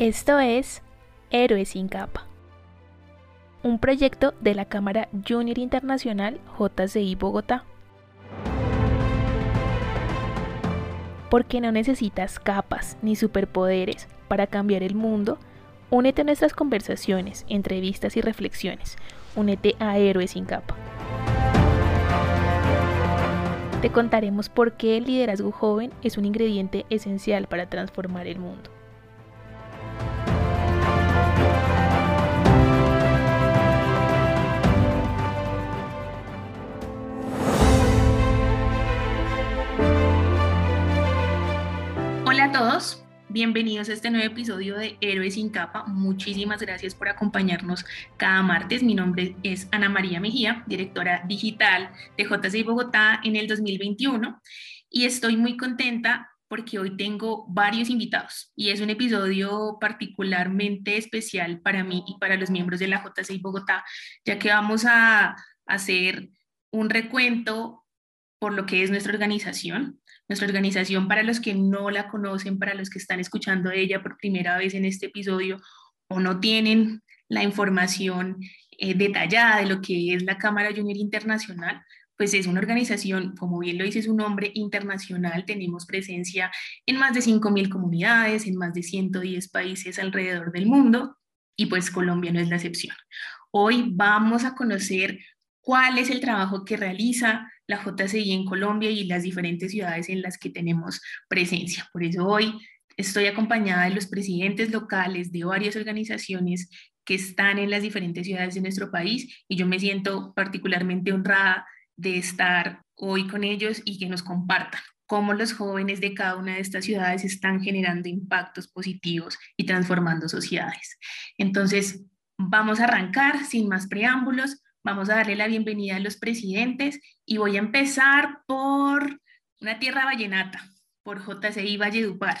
Esto es Héroes sin capa, un proyecto de la Cámara Junior Internacional JCI Bogotá. Porque no necesitas capas ni superpoderes para cambiar el mundo, únete a nuestras conversaciones, entrevistas y reflexiones. Únete a Héroes sin capa. Te contaremos por qué el liderazgo joven es un ingrediente esencial para transformar el mundo. Todos, bienvenidos a este nuevo episodio de Héroes sin capa. Muchísimas gracias por acompañarnos cada martes. Mi nombre es Ana María Mejía, directora digital de JCI Bogotá en el 2021 y estoy muy contenta porque hoy tengo varios invitados y es un episodio particularmente especial para mí y para los miembros de la JCI Bogotá, ya que vamos a hacer un recuento por lo que es nuestra organización, nuestra organización, para los que no la conocen, para los que están escuchando de ella por primera vez en este episodio o no tienen la información eh, detallada de lo que es la Cámara Junior Internacional, pues es una organización, como bien lo dice su nombre, internacional. Tenemos presencia en más de 5.000 comunidades, en más de 110 países alrededor del mundo y pues Colombia no es la excepción. Hoy vamos a conocer cuál es el trabajo que realiza la JCI en Colombia y las diferentes ciudades en las que tenemos presencia. Por eso hoy estoy acompañada de los presidentes locales de varias organizaciones que están en las diferentes ciudades de nuestro país y yo me siento particularmente honrada de estar hoy con ellos y que nos compartan cómo los jóvenes de cada una de estas ciudades están generando impactos positivos y transformando sociedades. Entonces, vamos a arrancar sin más preámbulos. Vamos a darle la bienvenida a los presidentes y voy a empezar por una tierra vallenata, por JCI Valledupar.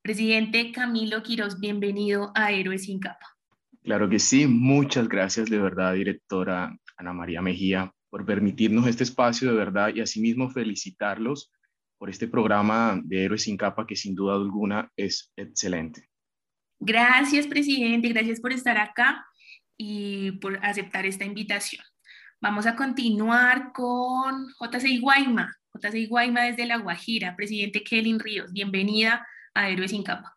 Presidente Camilo Quiroz, bienvenido a Héroes sin Capa. Claro que sí, muchas gracias de verdad, directora Ana María Mejía, por permitirnos este espacio de verdad y asimismo felicitarlos por este programa de Héroes sin Capa que sin duda alguna es excelente. Gracias, presidente, gracias por estar acá y por aceptar esta invitación. Vamos a continuar con JCI Guayma, JCI Guayma desde La Guajira, presidente Kelly Ríos, bienvenida a Héroes sin Capa.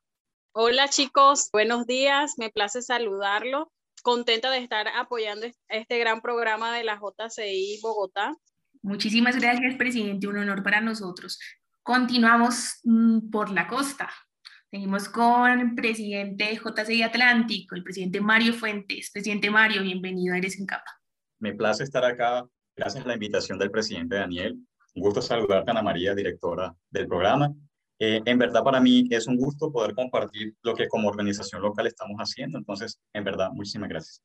Hola chicos, buenos días, me place saludarlo, contenta de estar apoyando este gran programa de la JCI Bogotá. Muchísimas gracias, presidente, un honor para nosotros. Continuamos mm, por la costa, Seguimos con el presidente JCI Atlántico, el presidente Mario Fuentes. Presidente Mario, bienvenido a Eres en Capa. Me place estar acá. Gracias a la invitación del presidente Daniel. Un gusto saludarte, Ana María, directora del programa. Eh, en verdad, para mí es un gusto poder compartir lo que como organización local estamos haciendo. Entonces, en verdad, muchísimas gracias.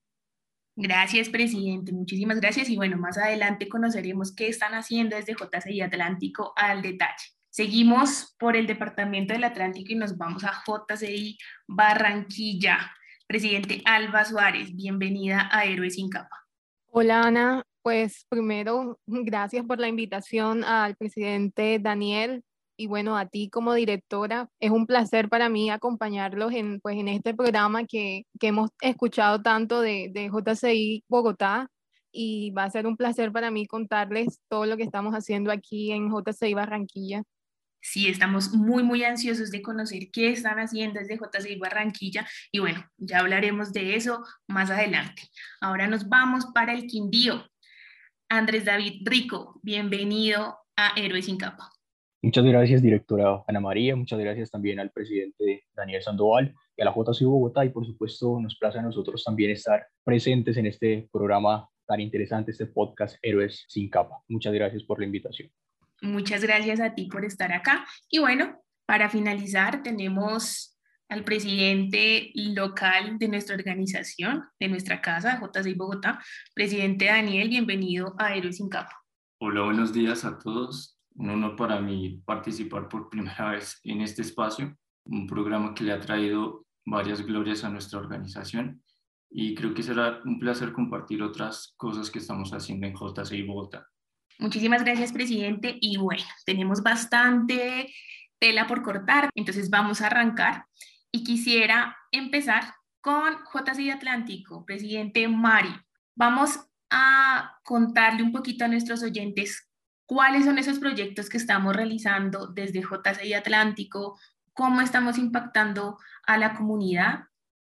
Gracias, presidente. Muchísimas gracias. Y bueno, más adelante conoceremos qué están haciendo desde JCI Atlántico al detalle. Seguimos por el Departamento del Atlántico y nos vamos a JCI Barranquilla. Presidente Alba Suárez, bienvenida a Héroes sin Capa. Hola Ana, pues primero gracias por la invitación al presidente Daniel y bueno, a ti como directora. Es un placer para mí acompañarlos en, pues, en este programa que, que hemos escuchado tanto de, de JCI Bogotá y va a ser un placer para mí contarles todo lo que estamos haciendo aquí en JCI Barranquilla. Sí, estamos muy, muy ansiosos de conocer qué están haciendo desde JCI Barranquilla y bueno, ya hablaremos de eso más adelante. Ahora nos vamos para el Quindío. Andrés David Rico, bienvenido a Héroes sin Capa. Muchas gracias, directora Ana María. Muchas gracias también al presidente Daniel Sandoval y a la JCI Bogotá. Y por supuesto, nos place a nosotros también estar presentes en este programa tan interesante, este podcast Héroes sin Capa. Muchas gracias por la invitación. Muchas gracias a ti por estar acá. Y bueno, para finalizar, tenemos al presidente local de nuestra organización, de nuestra casa, JCI Bogotá, presidente Daniel, bienvenido a Héroes sin Capa. Hola, buenos días a todos. Un honor para mí participar por primera vez en este espacio, un programa que le ha traído varias glorias a nuestra organización y creo que será un placer compartir otras cosas que estamos haciendo en JCI Bogotá. Muchísimas gracias, presidente. Y bueno, tenemos bastante tela por cortar, entonces vamos a arrancar. Y quisiera empezar con JCI Atlántico, presidente Mari. Vamos a contarle un poquito a nuestros oyentes cuáles son esos proyectos que estamos realizando desde JCI Atlántico, cómo estamos impactando a la comunidad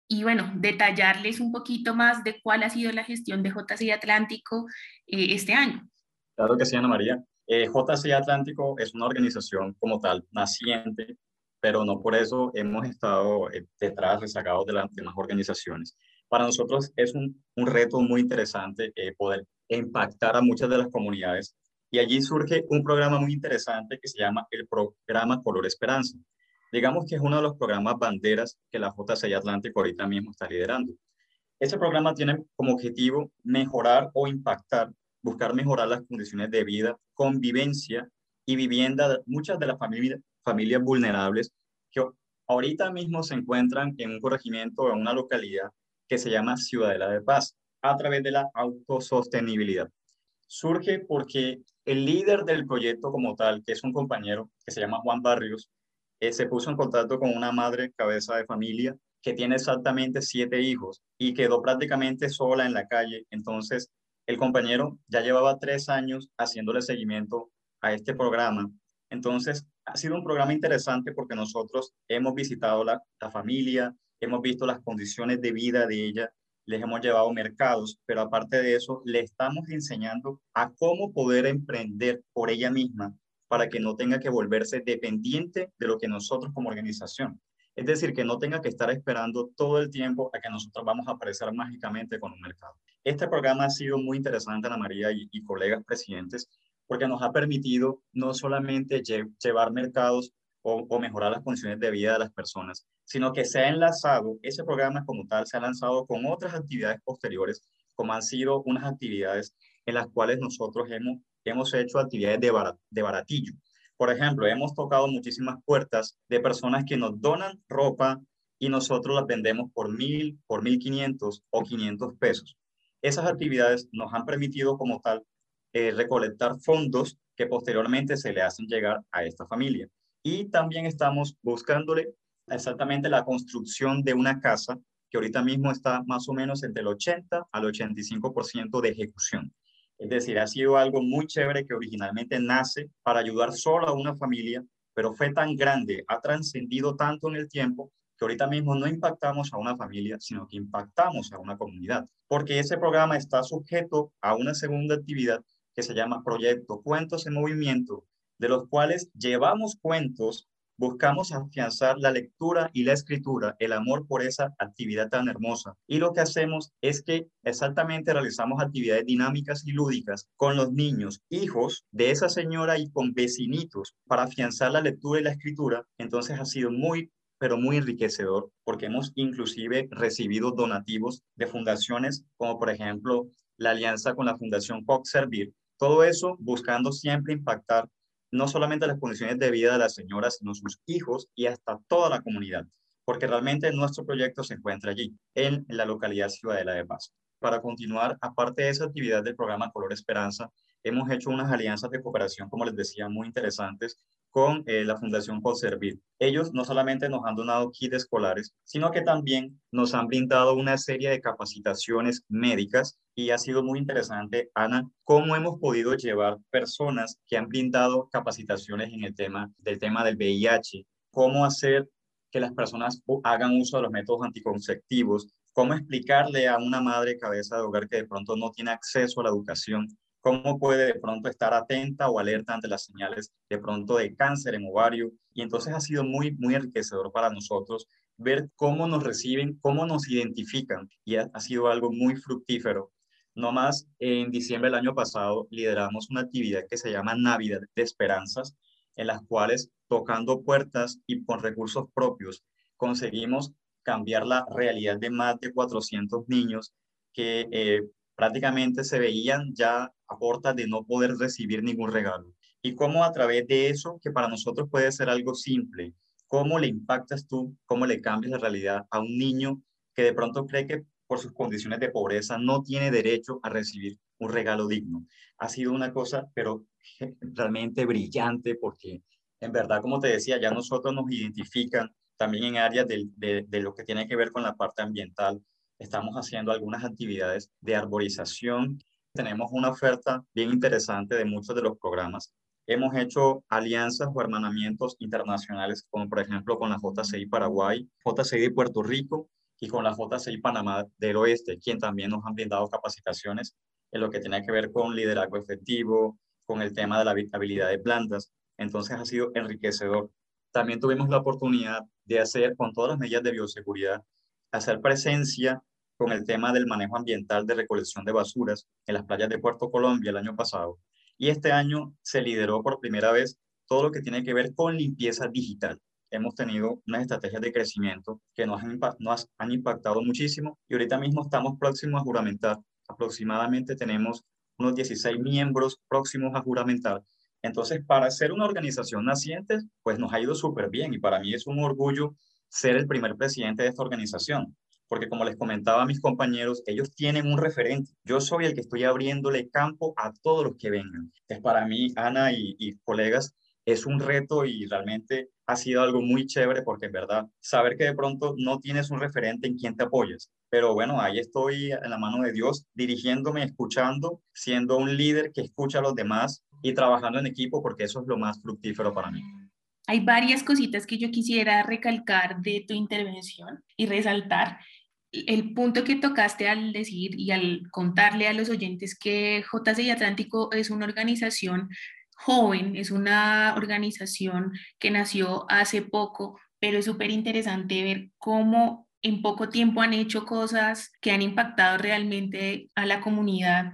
y bueno, detallarles un poquito más de cuál ha sido la gestión de JCI Atlántico eh, este año. Claro que sí, Ana María. Eh, JCI Atlántico es una organización como tal, naciente, pero no por eso hemos estado eh, detrás, rezagados de las demás organizaciones. Para nosotros es un, un reto muy interesante eh, poder impactar a muchas de las comunidades y allí surge un programa muy interesante que se llama el programa Color Esperanza. Digamos que es uno de los programas banderas que la JCI Atlántico ahorita mismo está liderando. Este programa tiene como objetivo mejorar o impactar, buscar mejorar las condiciones de vida, convivencia y vivienda de muchas de las familias, vulnerables que ahorita mismo se encuentran en un corregimiento o en una localidad que se llama Ciudadela de Paz, a través de la autosostenibilidad. Surge porque el líder del proyecto como tal, que es un compañero que se llama Juan Barrios, eh, se puso en contacto con una madre cabeza de familia que tiene exactamente siete hijos y quedó prácticamente sola en la calle. Entonces, el compañero ya llevaba tres años haciéndole seguimiento a este programa. Entonces, ha sido un programa interesante porque nosotros hemos visitado la, la familia, hemos visto las condiciones de vida de ella, les hemos llevado mercados, pero aparte de eso, le estamos enseñando a cómo poder emprender por ella misma para que no tenga que volverse dependiente de lo que nosotros como organización. Es decir, que no tenga que estar esperando todo el tiempo a que nosotros vamos a aparecer mágicamente con un mercado. Este programa ha sido muy interesante, Ana María y, colegas presidentes, porque nos ha permitido no solamente llevar mercados o, mejorar las condiciones de vida de las personas, sino que se ha enlazado, ese programa como tal se ha lanzado con otras actividades posteriores, como han sido unas actividades en las cuales nosotros hemos, hemos hecho actividades de, de baratillo. Por ejemplo, hemos tocado muchísimas puertas de personas que nos donan ropa y nosotros las vendemos por mil, por mil quinientos o quinientos pesos. Esas actividades nos han permitido como tal eh, recolectar fondos que posteriormente se le hacen llegar a esta familia y también estamos buscándole exactamente la construcción de una casa que ahorita mismo está más o menos entre el 80 al 85% de ejecución. Es decir, ha sido algo muy chévere que originalmente nace para ayudar solo a una familia, pero fue tan grande, ha trascendido tanto en el tiempo que ahorita mismo no impactamos a una familia, sino que impactamos a una comunidad, porque ese programa está sujeto a una segunda actividad que se llama Proyecto Cuentos en Movimiento, de los cuales llevamos cuentos, buscamos afianzar la lectura y la escritura, el amor por esa actividad tan hermosa. Y lo que hacemos es que exactamente realizamos actividades dinámicas y lúdicas con los niños, hijos de esa señora y con vecinitos para afianzar la lectura y la escritura. Entonces ha sido muy pero muy enriquecedor porque hemos inclusive recibido donativos de fundaciones como por ejemplo la alianza con la Fundación Cox Servir. Todo eso buscando siempre impactar no solamente las condiciones de vida de las señoras, sino sus hijos y hasta toda la comunidad, porque realmente nuestro proyecto se encuentra allí, en la localidad Ciudadela de Paz. Para continuar, aparte de esa actividad del programa Color Esperanza, hemos hecho unas alianzas de cooperación, como les decía, muy interesantes con eh, la Fundación Conservir. Ellos no solamente nos han donado kits escolares, sino que también nos han brindado una serie de capacitaciones médicas y ha sido muy interesante, Ana, cómo hemos podido llevar personas que han brindado capacitaciones en el tema del tema del VIH, cómo hacer que las personas hagan uso de los métodos anticonceptivos, cómo explicarle a una madre cabeza de hogar que de pronto no tiene acceso a la educación cómo puede de pronto estar atenta o alerta ante las señales de pronto de cáncer en ovario. Y entonces ha sido muy, muy enriquecedor para nosotros ver cómo nos reciben, cómo nos identifican y ha, sido algo muy fructífero. No más, en diciembre del año pasado lideramos una actividad que se llama Navidad de Esperanzas, en las cuales tocando puertas y con recursos propios conseguimos cambiar la realidad de más de 400 niños que eh, prácticamente se veían ya a puertas de no poder recibir ningún regalo. Y cómo a través de eso, que para nosotros puede ser algo simple, cómo le impactas tú, cómo le cambias la realidad a un niño que de pronto cree que por sus condiciones de pobreza no tiene derecho a recibir un regalo digno. Ha sido una cosa, pero realmente brillante porque en verdad, como te decía, ya nosotros nos identifican También en áreas de, de, lo que tiene que ver con la parte ambiental, estamos haciendo algunas actividades de arborización. Tenemos una oferta bien interesante de muchos de los programas. Hemos hecho alianzas o hermanamientos internacionales, como por ejemplo con la JCI Paraguay, JCI de Puerto Rico y con la JCI Panamá del Oeste, quien también nos han brindado capacitaciones en lo que tiene que ver con liderazgo efectivo, con el tema de la habilidad de plantas. Entonces ha sido enriquecedor. También tuvimos la oportunidad de hacer, con todas las medidas de bioseguridad, hacer presencia con el tema del manejo ambiental de recolección de basuras en las playas de Puerto Colombia el año pasado. Y este año se lideró por primera vez todo lo que tiene que ver con limpieza digital. Hemos tenido unas estrategias de crecimiento que nos han, impactado muchísimo y ahorita mismo estamos próximos a juramentar. Aproximadamente tenemos unos 16 miembros próximos a juramentar. Entonces, para ser una organización naciente, pues nos ha ido súper bien y para mí es un orgullo ser el primer presidente de esta organización, porque como les comentaba a mis compañeros, ellos tienen un referente. Yo soy el que estoy abriéndole campo a todos los que vengan. Es para mí, Ana y, y colegas, es un reto y realmente ha sido algo muy chévere porque en verdad saber que de pronto no tienes un referente en quien te apoyas. Pero bueno, ahí estoy en la mano de Dios, dirigiéndome, escuchando, siendo un líder que escucha a los demás y trabajando en equipo porque eso es lo más fructífero para mí. Hay varias cositas que yo quisiera recalcar de tu intervención y resaltar. El punto que tocaste al decir y al contarle a los oyentes que JCI Atlántico es una organización joven, es una organización que nació hace poco, pero es súper interesante ver cómo en poco tiempo han hecho cosas que han impactado realmente a la comunidad.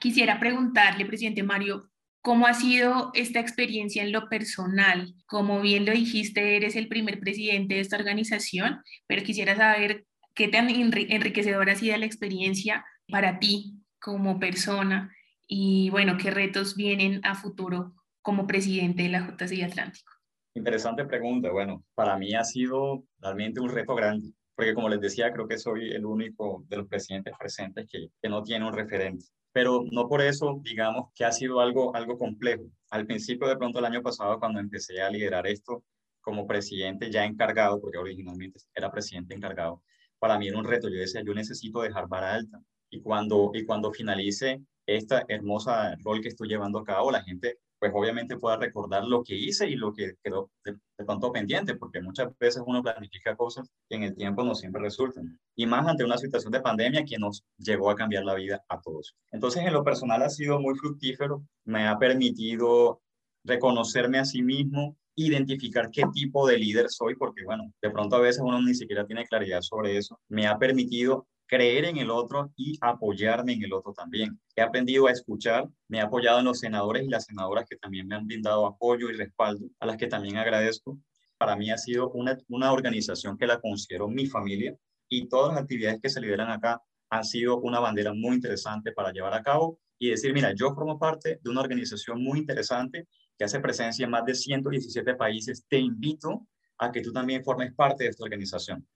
Quisiera preguntarle, presidente Mario, ¿cómo ha sido esta experiencia en lo personal? Como bien lo dijiste, eres el primer presidente de esta organización, pero quisiera saber qué tan enriquecedora ha sido la experiencia para ti como persona y bueno, qué retos vienen a futuro como presidente de la JCI Atlántico. Interesante pregunta. Bueno, para mí ha sido realmente un reto grande, porque como les decía, creo que soy el único de los presidentes presentes que, que no tiene un referente. Pero no por eso, digamos, que ha sido algo, algo complejo. Al principio, de pronto, el año pasado, cuando empecé a liderar esto como presidente ya encargado, porque originalmente era presidente encargado, para mí era un reto. Yo decía, yo necesito dejar vara alta. Y cuando, y cuando finalice esta hermosa rol que estoy llevando a cabo, la gente pues obviamente pueda recordar lo que hice y lo que quedó de, pronto pendiente, porque muchas veces uno planifica cosas que en el tiempo no siempre resultan. Y más ante una situación de pandemia que nos llegó a cambiar la vida a todos. Entonces, en lo personal ha sido muy fructífero, me ha permitido reconocerme a sí mismo, identificar qué tipo de líder soy, porque bueno, de pronto a veces uno ni siquiera tiene claridad sobre eso. Me ha permitido creer en el otro y apoyarme en el otro también. He aprendido a escuchar, me he apoyado en los senadores y las senadoras que también me han brindado apoyo y respaldo, a las que también agradezco. Para mí ha sido una, una organización que la considero mi familia y todas las actividades que se lideran acá han sido una bandera muy interesante para llevar a cabo y decir, mira, yo formo parte de una organización muy interesante que hace presencia en más de 117 países. Te invito a que tú también formes parte de esta organización.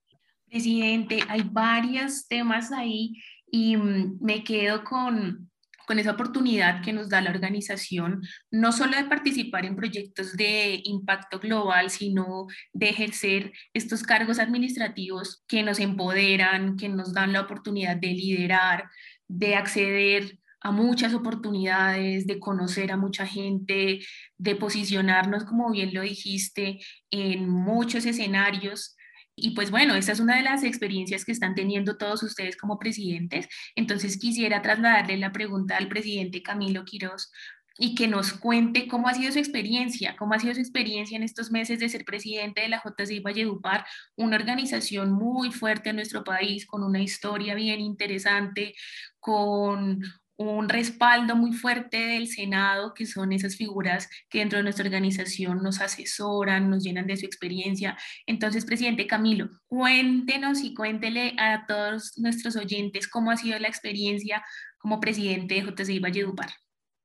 Presidente, hay varios temas ahí y mm, me quedo con, con esa oportunidad que nos da la organización, no solo de participar en proyectos de impacto global, sino de ejercer estos cargos administrativos que nos empoderan, que nos dan la oportunidad de liderar, de acceder a muchas oportunidades, de conocer a mucha gente, de posicionarnos, como bien lo dijiste, en muchos escenarios y pues bueno, esta es una de las experiencias que están teniendo todos ustedes como presidentes. Entonces quisiera trasladarle la pregunta al presidente Camilo Quiroz y que nos cuente cómo ha sido su experiencia, cómo ha sido su experiencia en estos meses de ser presidente de la JCI Valledupar, una organización muy fuerte en nuestro país, con una historia bien interesante, con un respaldo muy fuerte del Senado, que son esas figuras que dentro de nuestra organización nos asesoran, nos llenan de su experiencia. Entonces, presidente Camilo, cuéntenos y cuéntele a todos nuestros oyentes cómo ha sido la experiencia como presidente de JCI Valledupar.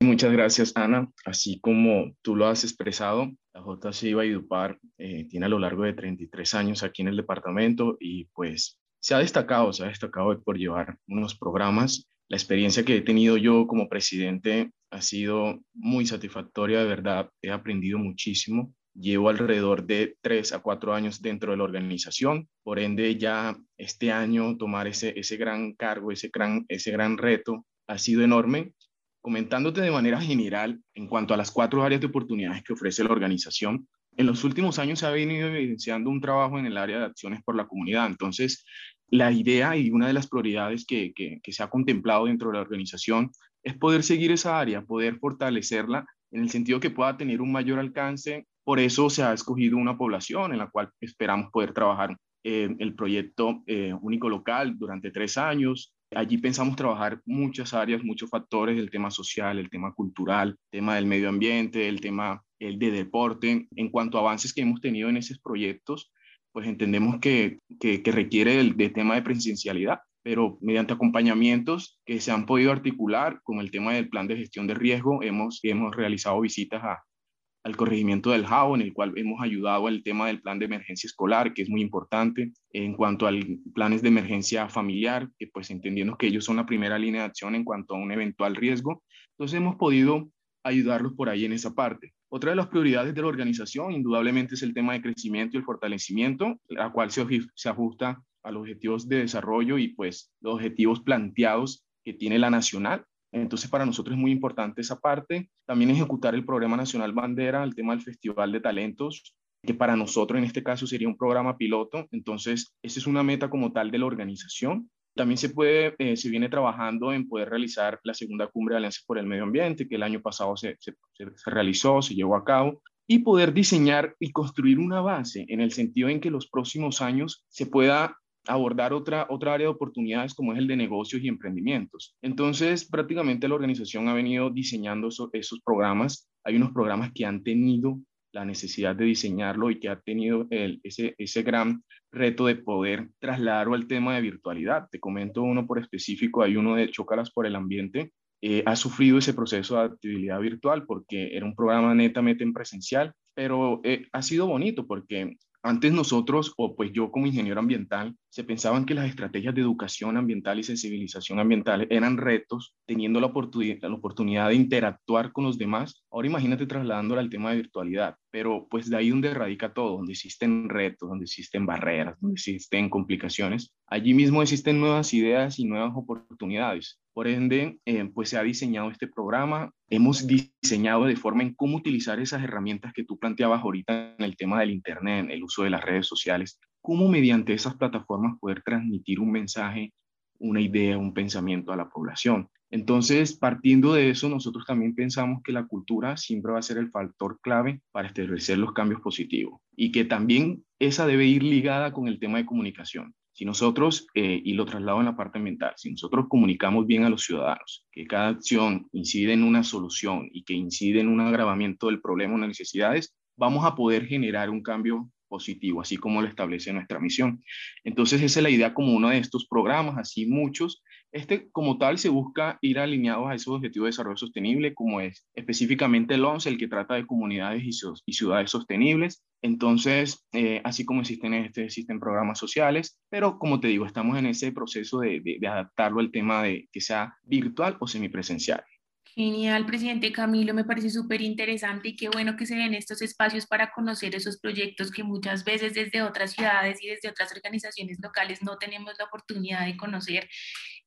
Muchas gracias, Ana. Así como tú lo has expresado, la JCI Valledupar eh, tiene a lo largo de 33 años aquí en el departamento y pues se ha destacado, se ha destacado por llevar unos programas la experiencia que he tenido yo como presidente ha sido muy satisfactoria, de verdad, he aprendido muchísimo Llevo alrededor de tres a cuatro años dentro de la organización, por ende ya este año tomar ese, ese gran cargo, ese gran, ese gran reto ha sido enorme. Comentándote de manera general en cuanto a las cuatro áreas de oportunidades que ofrece la organización, en los últimos años se ha venido evidenciando un trabajo en el área de acciones por la comunidad. Entonces, la idea y una de las prioridades que, que, se ha contemplado dentro de la organización es poder seguir esa área, poder fortalecerla en el sentido que pueda tener un mayor alcance. Por eso se ha escogido una población en la cual esperamos poder trabajar eh, el proyecto eh, único local durante tres años. Allí pensamos trabajar muchas áreas, muchos factores, el tema social, el tema cultural, el tema del medio ambiente, el tema el de deporte. En cuanto a avances que hemos tenido en esos proyectos, pues entendemos que, que, requiere el de tema de presencialidad pero mediante acompañamientos que se han podido articular con el tema del plan de gestión de riesgo, hemos, hemos realizado visitas a, al corregimiento del JAO, en el cual hemos ayudado al tema del plan de emergencia escolar, que es muy importante, en cuanto al planes de emergencia familiar, que pues entendiendo que ellos son la primera línea de acción en cuanto a un eventual riesgo, entonces hemos podido ayudarlos por ahí en esa parte. Otra de las prioridades de la organización, indudablemente, es el tema de crecimiento y el fortalecimiento, la cual se, se ajusta a los objetivos de desarrollo y pues los objetivos planteados que tiene la nacional. Entonces, para nosotros es muy importante esa parte. También ejecutar el programa nacional bandera, el tema del Festival de Talentos, que para nosotros en este caso sería un programa piloto. Entonces, esa es una meta como tal de la organización. También se puede, eh, se viene trabajando en poder realizar la segunda cumbre de Alianza por el Medio Ambiente, que el año pasado se, se, realizó, se llevó a cabo, y poder diseñar y construir una base en el sentido en que los próximos años se pueda abordar otra, otra área de oportunidades como es el de negocios y emprendimientos. Entonces, prácticamente la organización ha venido diseñando esos programas. Hay unos programas que han tenido la necesidad de diseñarlo y que ha tenido ese, ese gran reto de poder trasladarlo al tema de virtualidad. Te comento uno por específico, hay uno de Chócalas por el Ambiente, eh, ha sufrido ese proceso de actividad virtual porque era un programa netamente en presencial, pero eh, ha sido bonito porque antes nosotros, o pues yo como ingeniero ambiental, se pensaban que las estrategias de educación ambiental y sensibilización ambiental eran retos, teniendo la oportunidad, la oportunidad de interactuar con los demás. Ahora imagínate trasladándola al tema de virtualidad, pero pues de ahí donde radica todo, donde existen retos, donde existen barreras, donde existen complicaciones, allí mismo existen nuevas ideas y nuevas oportunidades. Por ende, eh, pues se ha diseñado este programa. Hemos diseñado de forma en cómo utilizar esas herramientas que tú planteabas ahorita en el tema del Internet, el uso de las redes sociales, cómo mediante esas plataformas poder transmitir un mensaje, una idea, un pensamiento a la población. Entonces, partiendo de eso, nosotros también pensamos que la cultura siempre va a ser el factor clave para establecer los cambios positivos y que también esa debe ir ligada con el tema de comunicación. Si nosotros, eh, y lo traslado en la parte ambiental, si nosotros comunicamos bien a los ciudadanos que cada acción incide en una solución y que incide en un agravamiento del problema o las necesidades, vamos a poder generar un cambio positivo, así como lo establece nuestra misión. Entonces, esa es la idea como uno de estos programas, así muchos, este, como tal, se busca ir alineados a esos objetivos de desarrollo sostenible, como es específicamente el 11, el que trata de comunidades y, ciudades sostenibles. Entonces, eh, así como existen, este, existen programas sociales, pero como te digo, estamos en ese proceso de, de adaptarlo al tema de que sea virtual o semipresencial. Genial, presidente Camilo, me parece súper interesante y qué bueno que se den estos espacios para conocer esos proyectos que muchas veces desde otras ciudades y desde otras organizaciones locales no tenemos la oportunidad de conocer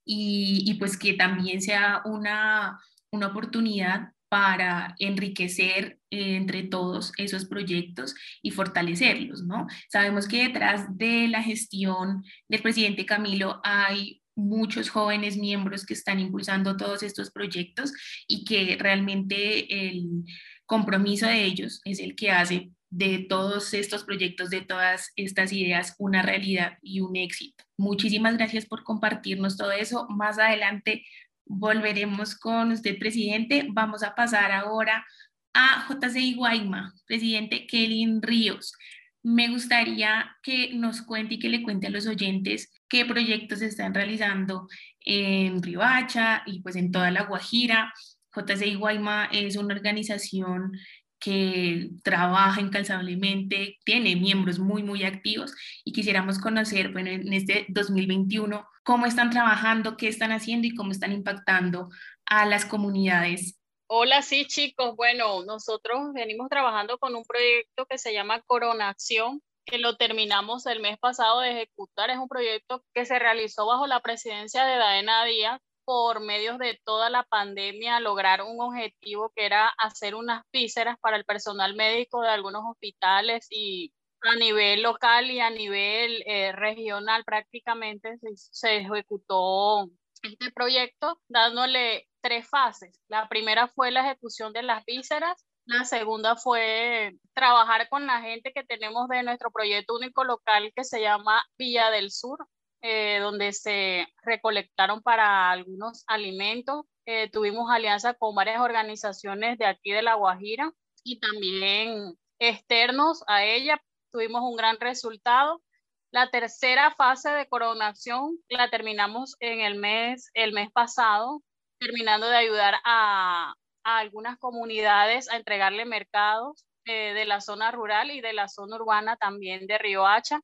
y, pues que también sea una, una oportunidad para enriquecer eh, entre todos esos proyectos y fortalecerlos, ¿no? Sabemos que detrás de la gestión del presidente Camilo hay muchos jóvenes miembros que están impulsando todos estos proyectos y que realmente el compromiso de ellos es el que hace de todos estos proyectos, de todas estas ideas, una realidad y un éxito. Muchísimas gracias por compartirnos todo eso. Más adelante volveremos con usted, presidente. Vamos a pasar ahora a JCI Guayma, presidente Kelly Ríos. Me gustaría que nos cuente y que le cuente a los oyentes qué proyectos se están realizando en Ribacha y pues en toda la Guajira. JCI Guayma es una organización que trabaja incansablemente, tiene miembros muy, muy activos y quisiéramos conocer, bueno, en este 2021, cómo están trabajando, qué están haciendo y cómo están impactando a las comunidades. Hola, sí, chicos. Bueno, nosotros venimos trabajando con un proyecto que se llama Corona Acción, que lo terminamos el mes pasado de ejecutar. Es un proyecto que se realizó bajo la presidencia de Daena Díaz por medios de toda la pandemia lograr un objetivo que era hacer unas vísceras para el personal médico de algunos hospitales y a nivel local y a nivel eh, regional prácticamente se, se, ejecutó este proyecto dándole tres fases. La primera fue la ejecución de las vísceras, la segunda fue trabajar con la gente que tenemos de nuestro proyecto único local que se llama Villa del Sur, eh, donde se recolectaron para algunos alimentos. Eh, tuvimos alianza con varias organizaciones de aquí de La Guajira y también externos a ella. Tuvimos un gran resultado. La tercera fase de coronación la terminamos en el mes, el mes pasado, terminando de ayudar a, a algunas comunidades a entregarle mercados eh, de la zona rural y de la zona urbana también de Río Hacha.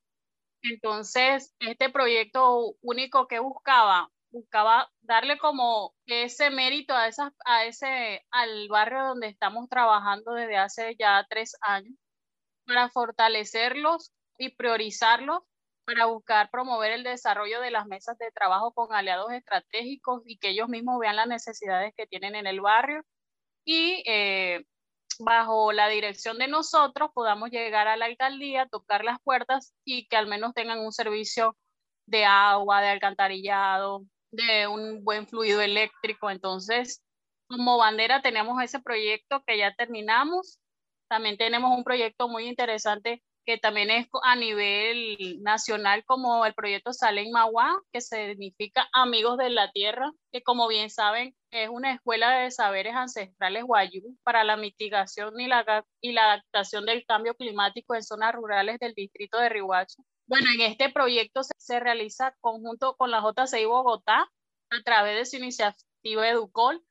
Entonces, este proyecto único que buscaba, buscaba darle como ese mérito a, esas, a ese, al barrio donde estamos trabajando desde hace ya tres años, para fortalecerlos y priorizarlos, para buscar promover el desarrollo de las mesas de trabajo con aliados estratégicos y que ellos mismos vean las necesidades que tienen en el barrio y eh, bajo la dirección de nosotros podamos llegar a la alcaldía, tocar las puertas y que al menos tengan un servicio de agua, de alcantarillado, de un buen fluido eléctrico. Entonces, como bandera tenemos ese proyecto que ya terminamos. También tenemos un proyecto muy interesante que también es a nivel nacional como el proyecto Salen Magua, que significa Amigos de la Tierra, que como bien saben es una escuela de saberes ancestrales guayú para la mitigación y la, y la adaptación del cambio climático en zonas rurales del distrito de Rihuacho. Bueno, en este proyecto se, se realiza conjunto con la JCI Bogotá a través de su iniciativa Educol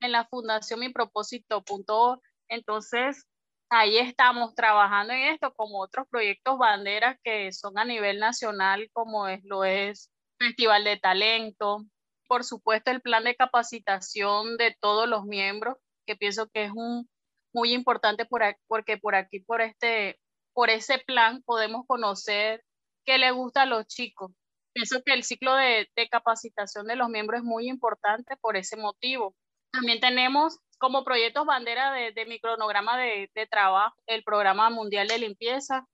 en la Fundación Mi Propósito.org. Entonces, ahí estamos trabajando en esto, como otros proyectos banderas que son a nivel nacional, como es, lo es Festival de Talento, por supuesto el plan de capacitación de todos los miembros, que pienso que es un, muy importante por porque por aquí, por, este, por ese plan, podemos conocer qué le gusta a los chicos. Pienso que el ciclo de capacitación de los miembros es muy importante por ese motivo. También tenemos como proyectos bandera de, de mi cronograma de, de, trabajo, el programa mundial de limpieza.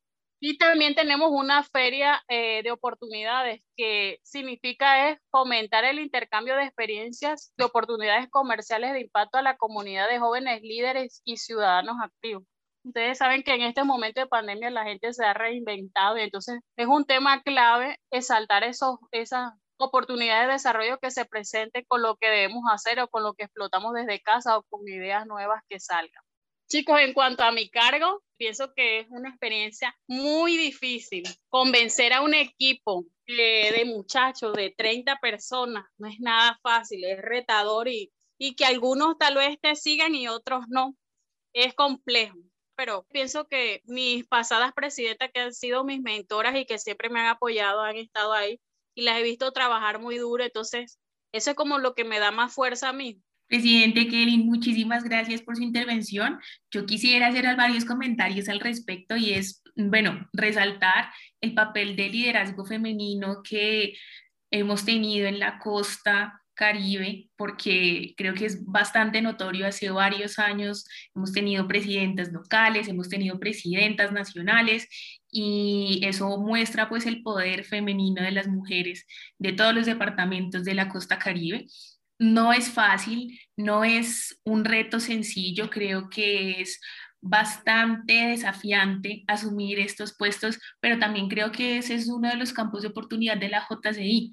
Y también tenemos una feria eh, de oportunidades que significa es fomentar el intercambio de experiencias de oportunidades comerciales de impacto a la comunidad de jóvenes líderes y ciudadanos activos. Ustedes saben que en este momento de pandemia la gente se ha reinventado y entonces es un tema clave exaltar esos, esas oportunidades de desarrollo que se presenten con lo que debemos hacer o con lo que explotamos desde casa o con ideas nuevas que salgan. Chicos, en cuanto a mi cargo, pienso que es una experiencia muy difícil. Convencer a un equipo eh, de muchachos de 30 personas no es nada fácil, es retador y, y que algunos tal vez te sigan y otros no. Es complejo pero pienso que mis pasadas presidentas que han sido mis mentoras y que siempre me han apoyado, han estado ahí, y las he visto trabajar muy duro, entonces eso es como lo que me da más fuerza a mí. Presidente Kelly, muchísimas gracias por su intervención. Yo quisiera hacer varios comentarios al respecto y es, bueno, resaltar el papel de liderazgo femenino que hemos tenido en la costa Caribe, porque creo que es bastante notorio, hace varios años hemos tenido presidentas locales, hemos tenido presidentas nacionales y eso muestra pues el poder femenino de las mujeres de todos los departamentos de la costa caribe. No es fácil, no es un reto sencillo, creo que es bastante desafiante asumir estos puestos, pero también creo que ese es uno de los campos de oportunidad de la JCI,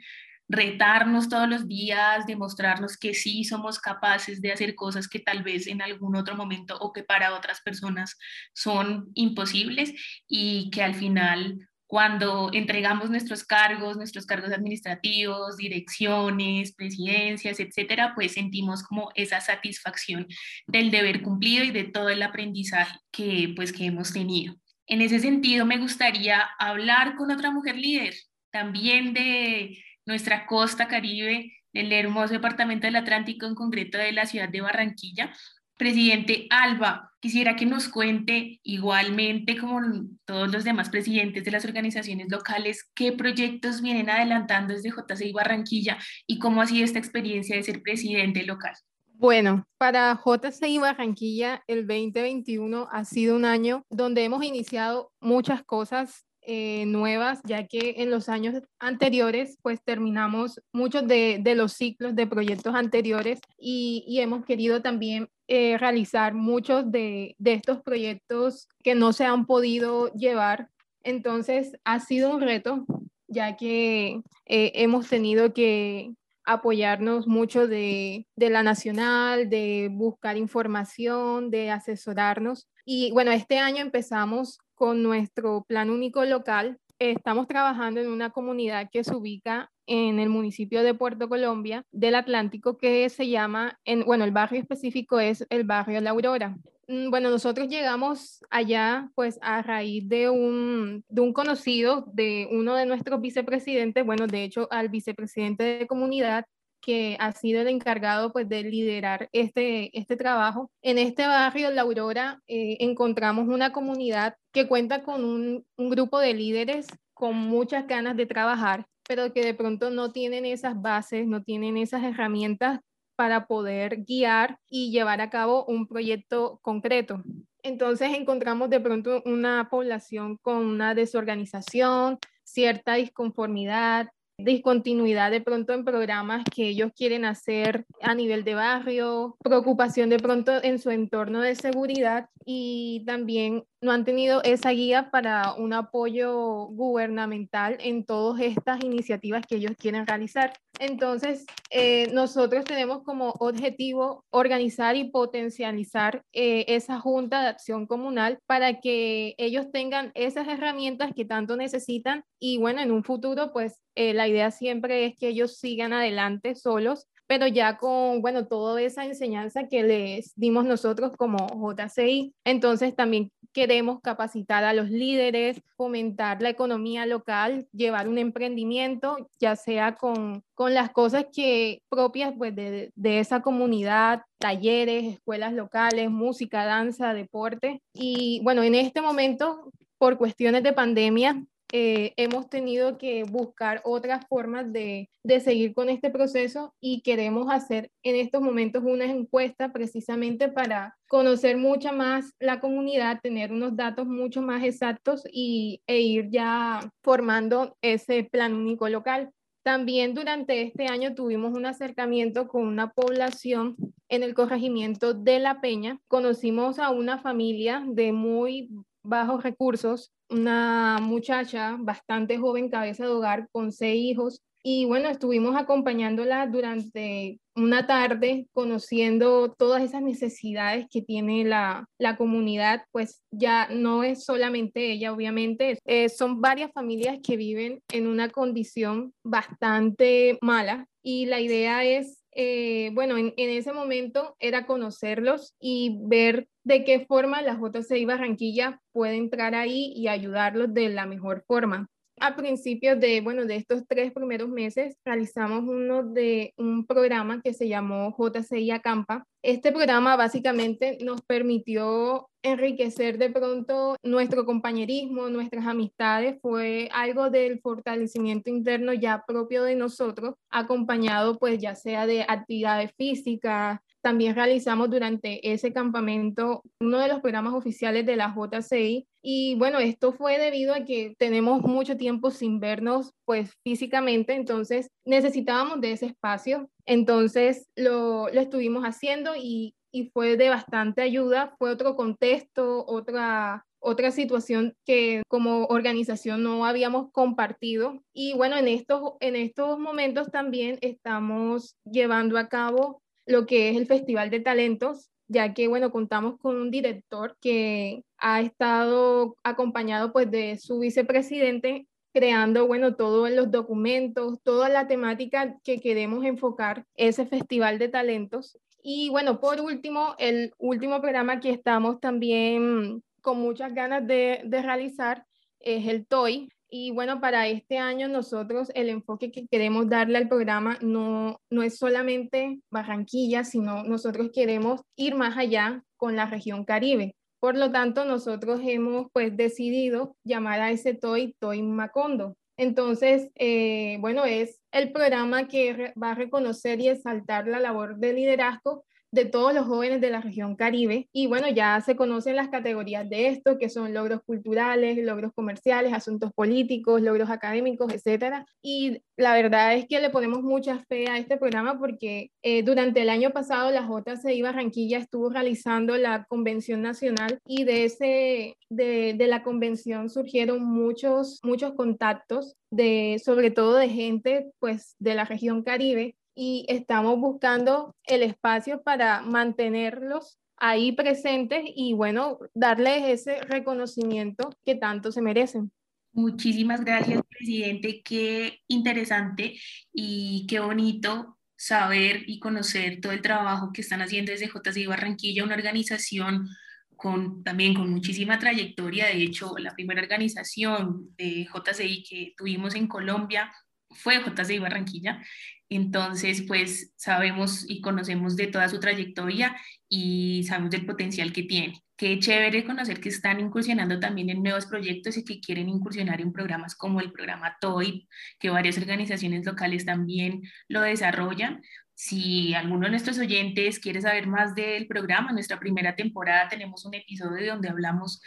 retarnos todos los días, demostrarnos que sí somos capaces de hacer cosas que tal vez en algún otro momento o que para otras personas son imposibles y que al final cuando entregamos nuestros cargos, nuestros cargos administrativos, direcciones, presidencias, etcétera, pues sentimos como esa satisfacción del deber cumplido y de todo el aprendizaje que pues que hemos tenido. En ese sentido, me gustaría hablar con otra mujer líder, también de nuestra costa caribe, el hermoso departamento del Atlántico, en concreto de la ciudad de Barranquilla, Presidente Alba, quisiera que nos cuente igualmente como todos los demás presidentes de las organizaciones locales qué proyectos vienen adelantando desde JCI Barranquilla y cómo ha sido esta experiencia de ser presidente local. Bueno, para JCI Barranquilla el 2021 ha sido un año donde hemos iniciado muchas cosas eh, nuevas, ya que en los años anteriores, pues terminamos muchos de, los ciclos de proyectos anteriores y, hemos querido también eh, realizar muchos de, estos proyectos que no se han podido llevar. Entonces, ha sido un reto, ya que eh, hemos tenido que apoyarnos mucho de, de, la nacional, de buscar información, de asesorarnos. Y bueno, este año empezamos con nuestro plan único local. Estamos trabajando en una comunidad que se ubica en el municipio de Puerto Colombia del Atlántico que se llama, en, bueno, el barrio específico es el barrio La Aurora. Mm, bueno, nosotros llegamos allá pues a raíz de un, de un conocido de uno de nuestros vicepresidentes, bueno, de hecho al vicepresidente de comunidad que ha sido el encargado pues de liderar este, este trabajo. En este barrio, La Aurora, eh, encontramos una comunidad que cuenta con un, un grupo de líderes con muchas ganas de trabajar, pero que de pronto no tienen esas bases, no tienen esas herramientas para poder guiar y llevar a cabo un proyecto concreto. Entonces encontramos de pronto una población con una desorganización, cierta disconformidad, discontinuidad de pronto en programas que ellos quieren hacer a nivel de barrio, preocupación de pronto en su entorno de seguridad y también no han tenido esa guía para un apoyo gubernamental en todas estas iniciativas que ellos quieren realizar. Entonces, eh, nosotros tenemos como objetivo organizar y potencializar eh, esa junta de acción comunal para que ellos tengan esas herramientas que tanto necesitan y bueno, en un futuro, pues eh, la idea siempre es que ellos sigan adelante solos pero ya con, bueno, toda esa enseñanza que les dimos nosotros como JCI. Entonces también queremos capacitar a los líderes, fomentar la economía local, llevar un emprendimiento, ya sea con, con las cosas que propias pues, de, de esa comunidad, talleres, escuelas locales, música, danza, deporte. Y bueno, en este momento, por cuestiones de pandemia, eh, hemos tenido que buscar otras formas de, de, seguir con este proceso y queremos hacer en estos momentos una encuesta precisamente para conocer mucha más la comunidad, tener unos datos mucho más exactos y, e ir ya formando ese plan único local. También durante este año tuvimos un acercamiento con una población en el corregimiento de La Peña. Conocimos a una familia de muy bajos recursos, una muchacha bastante joven, cabeza de hogar, con seis hijos. Y bueno, estuvimos acompañándola durante una tarde, conociendo todas esas necesidades que tiene la, la comunidad, pues ya no es solamente ella, obviamente, eh, son varias familias que viven en una condición bastante mala y la idea es eh, bueno, en, en, ese momento era conocerlos y ver de qué forma la JCI Barranquilla puede entrar ahí y ayudarlos de la mejor forma. A principios de, bueno, de estos tres primeros meses realizamos uno de un programa que se llamó JCI Acampa. Este programa básicamente nos permitió enriquecer de pronto nuestro compañerismo, nuestras amistades, fue algo del fortalecimiento interno ya propio de nosotros, acompañado pues ya sea de actividades físicas, también realizamos durante ese campamento uno de los programas oficiales de la JCI y bueno, esto fue debido a que tenemos mucho tiempo sin vernos pues físicamente, entonces necesitábamos de ese espacio, entonces lo, lo estuvimos haciendo y, y fue de bastante ayuda, fue otro contexto, otra otra situación que como organización no habíamos compartido. Y bueno, en estos, en estos momentos también estamos llevando a cabo lo que es el Festival de Talentos, ya que, bueno, contamos con un director que ha estado acompañado pues de su vicepresidente creando, bueno, todos los documentos, toda la temática que queremos enfocar ese Festival de Talentos. Y bueno, por último, el último programa que estamos también con muchas ganas de, de realizar es el TOY. Y bueno, para este año nosotros el enfoque que queremos darle al programa no, no es solamente Barranquilla, sino nosotros queremos ir más allá con la región Caribe. Por lo tanto, nosotros hemos pues decidido llamar a ese TOY TOY Macondo. Entonces, eh, bueno, es el programa que va a reconocer y exaltar la labor de liderazgo de todos los jóvenes de la región Caribe. Y bueno, ya se conocen las categorías de esto, que son logros culturales, logros comerciales, asuntos políticos, logros académicos, etcétera. Y la verdad es que le ponemos mucha fe a este programa porque eh, durante el año pasado la JCI Barranquilla estuvo realizando la convención nacional y de, ese, de, de la convención surgieron muchos, muchos contactos de, sobre todo de gente pues de la región Caribe y estamos buscando el espacio para mantenerlos ahí presentes y bueno, darles ese reconocimiento que tanto se merecen. Muchísimas gracias, presidente. Qué interesante y qué bonito saber y conocer todo el trabajo que están haciendo desde JCI Barranquilla, una organización con, también con muchísima trayectoria. De hecho, la primera organización de JCI que tuvimos en Colombia fue JCI Barranquilla entonces, pues sabemos y conocemos de toda su trayectoria y sabemos del potencial que tiene. Qué chévere conocer que están incursionando también en nuevos proyectos y que quieren incursionar en programas como el programa TOY, que varias organizaciones locales también lo desarrollan. Si alguno de nuestros oyentes quiere saber más del programa, en nuestra primera temporada tenemos un episodio donde hablamos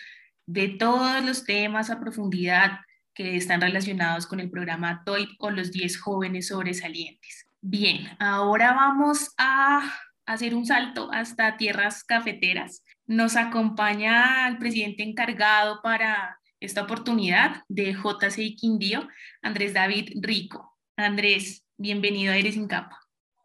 de todos los temas a profundidad que están relacionados con el programa TOIP o los 10 jóvenes sobresalientes. Bien, ahora vamos a hacer un salto hasta tierras cafeteras. Nos acompaña el presidente encargado para esta oportunidad de JCI Quindío, Andrés David Rico. Andrés, bienvenido a Eres sin Capa.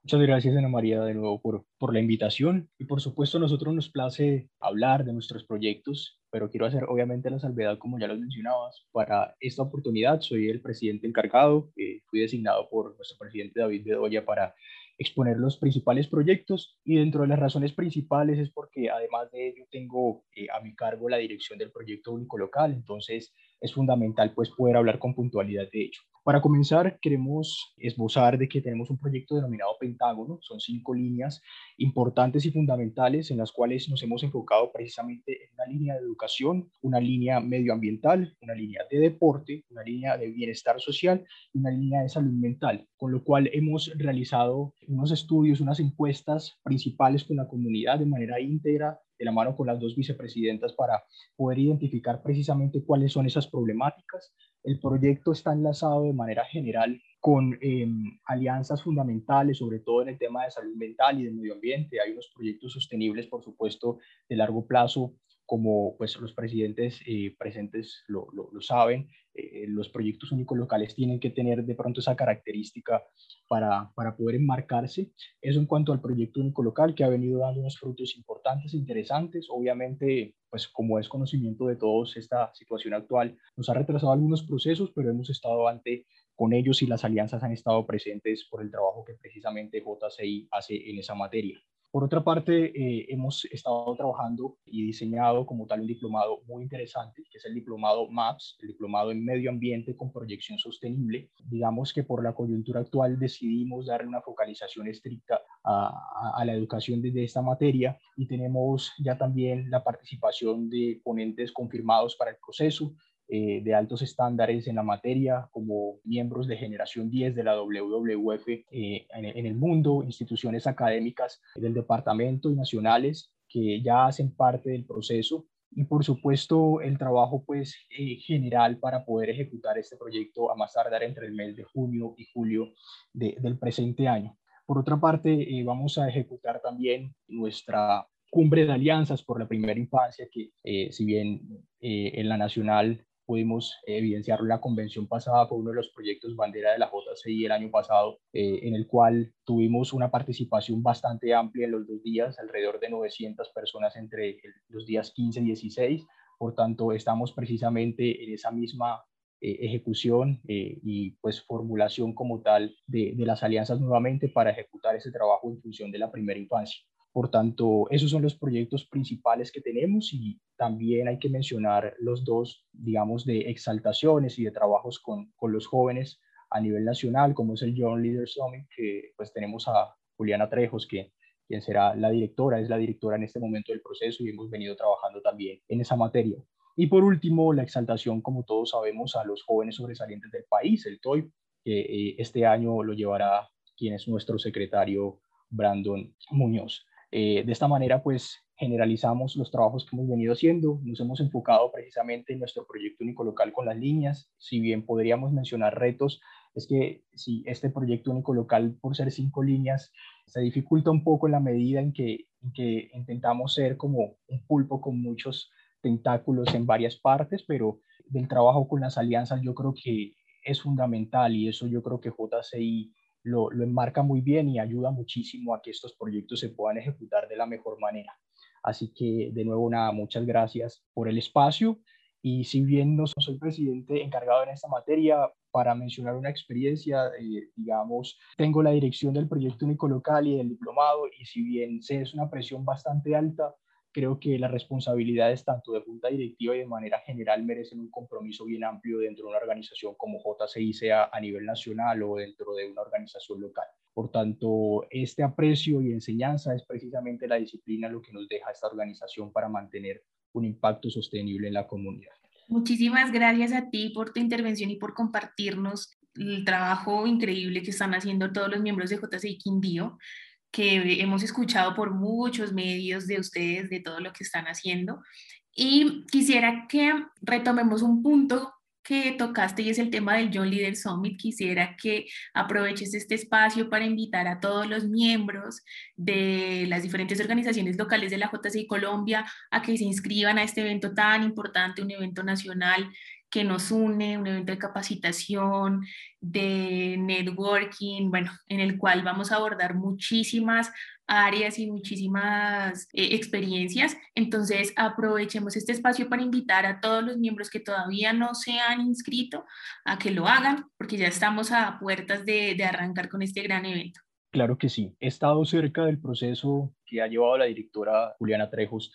Muchas gracias, Ana María, de nuevo por, por la invitación. Y por supuesto, a nosotros nos place hablar de nuestros proyectos pero quiero hacer obviamente la salvedad, como ya lo mencionabas, para esta oportunidad soy el presidente encargado, eh, fui designado por nuestro presidente David Bedoya para exponer los principales proyectos y dentro de las razones principales es porque además de ello tengo eh, a mi cargo la dirección del proyecto único local, entonces es fundamental pues poder hablar con puntualidad de ello. Para comenzar, queremos esbozar de que tenemos un proyecto denominado Pentágono. Son cinco líneas importantes y fundamentales en las cuales nos hemos enfocado precisamente en una línea de educación, una línea medioambiental, una línea de deporte, una línea de bienestar social y una línea de salud mental, con lo cual hemos realizado unos estudios, unas encuestas principales con la comunidad de manera íntegra de la mano con las dos vicepresidentas para poder identificar precisamente cuáles son esas problemáticas. El proyecto está enlazado de manera general con em, alianzas fundamentales, sobre todo en el tema de salud mental y de medio ambiente. Hay unos proyectos sostenibles, por supuesto, de largo plazo como pues los presidentes eh, presentes lo, lo, saben, eh, los proyectos únicos locales tienen que tener de pronto esa característica para, para, poder enmarcarse. Eso en cuanto al proyecto único local que ha venido dando unos frutos importantes, interesantes. Obviamente, pues como es conocimiento de todos, esta situación actual nos ha retrasado algunos procesos, pero hemos estado ante con ellos y las alianzas han estado presentes por el trabajo que precisamente JCI hace en esa materia. Por otra parte, eh, hemos estado trabajando y diseñado como tal un diplomado muy interesante, que es el diplomado MAPS, el diplomado en medio ambiente con proyección sostenible. Digamos que por la coyuntura actual decidimos darle una focalización estricta a, a la educación desde esta materia y tenemos ya también la participación de ponentes confirmados para el proceso. Eh, de altos estándares en la materia, como miembros de generación 10 de la WWF eh, en, el mundo, instituciones académicas del departamento y nacionales que ya hacen parte del proceso y por supuesto el trabajo pues eh, general para poder ejecutar este proyecto a más tardar entre el mes de junio y julio del presente año. Por otra parte, vamos a ejecutar también nuestra cumbre de alianzas por la primera infancia, que si bien en la nacional pudimos evidenciar la convención pasada por uno de los proyectos bandera de la JCI el año pasado, eh, en el cual tuvimos una participación bastante amplia en los dos días, alrededor de 900 personas entre los días 15 y 16. Por tanto, estamos precisamente en esa misma eh, ejecución eh, y pues formulación como tal de, de las alianzas nuevamente para ejecutar ese trabajo en función de la primera infancia. Por tanto, esos son los proyectos principales que tenemos y también hay que mencionar los dos, digamos, de exaltaciones y de trabajos con, con los jóvenes a nivel nacional, como es el Young Leader Summit, que pues tenemos a Juliana Trejos, que quien será la directora, es la directora en este momento del proceso y hemos venido trabajando también en esa materia. Y por último, la exaltación, como todos sabemos, a los jóvenes sobresalientes del país, el TOY, que eh, este año lo llevará quien es nuestro secretario Brandon Muñoz. Eh, de esta manera, pues generalizamos los trabajos que hemos venido haciendo. Nos hemos enfocado precisamente en nuestro proyecto único local con las líneas. Si bien podríamos mencionar retos, es que si este proyecto único local, por ser cinco líneas, se dificulta un poco en la medida en que, en que intentamos ser como un pulpo con muchos tentáculos en varias partes, pero del trabajo con las alianzas yo creo que es fundamental y eso yo creo que JCI lo, lo enmarca muy bien y ayuda muchísimo a que estos proyectos se puedan ejecutar de la mejor manera. Así que de nuevo, nada, muchas gracias por el espacio. Y si bien no soy presidente encargado en esta materia, para mencionar una experiencia, eh, digamos, tengo la dirección del proyecto único local y del diplomado, y si bien sé es una presión bastante alta, creo que las responsabilidades tanto de junta directiva y de manera general merecen un compromiso bien amplio dentro de una organización como JCI, sea a nivel nacional o dentro de una organización local. Por tanto, este aprecio y enseñanza es precisamente la disciplina lo que nos deja esta organización para mantener un impacto sostenible en la comunidad. Muchísimas gracias a ti por tu intervención y por compartirnos el trabajo increíble que están haciendo todos los miembros de JCI Quindío que hemos escuchado por muchos medios de ustedes, de todo lo que están haciendo. Y quisiera que retomemos un punto que tocaste y es el tema del John Leader Summit. Quisiera que aproveches este espacio para invitar a todos los miembros de las diferentes organizaciones locales de la JCI Colombia a que se inscriban a este evento tan importante, un evento nacional que nos une, un evento de capacitación, de networking, bueno, en el cual vamos a abordar muchísimas áreas y muchísimas eh, experiencias. Entonces, aprovechemos este espacio para invitar a todos los miembros que todavía no se han inscrito a que lo hagan, porque ya estamos a puertas de, de arrancar con este gran evento. Claro que sí. He estado cerca del proceso que ha llevado la directora Juliana Trejos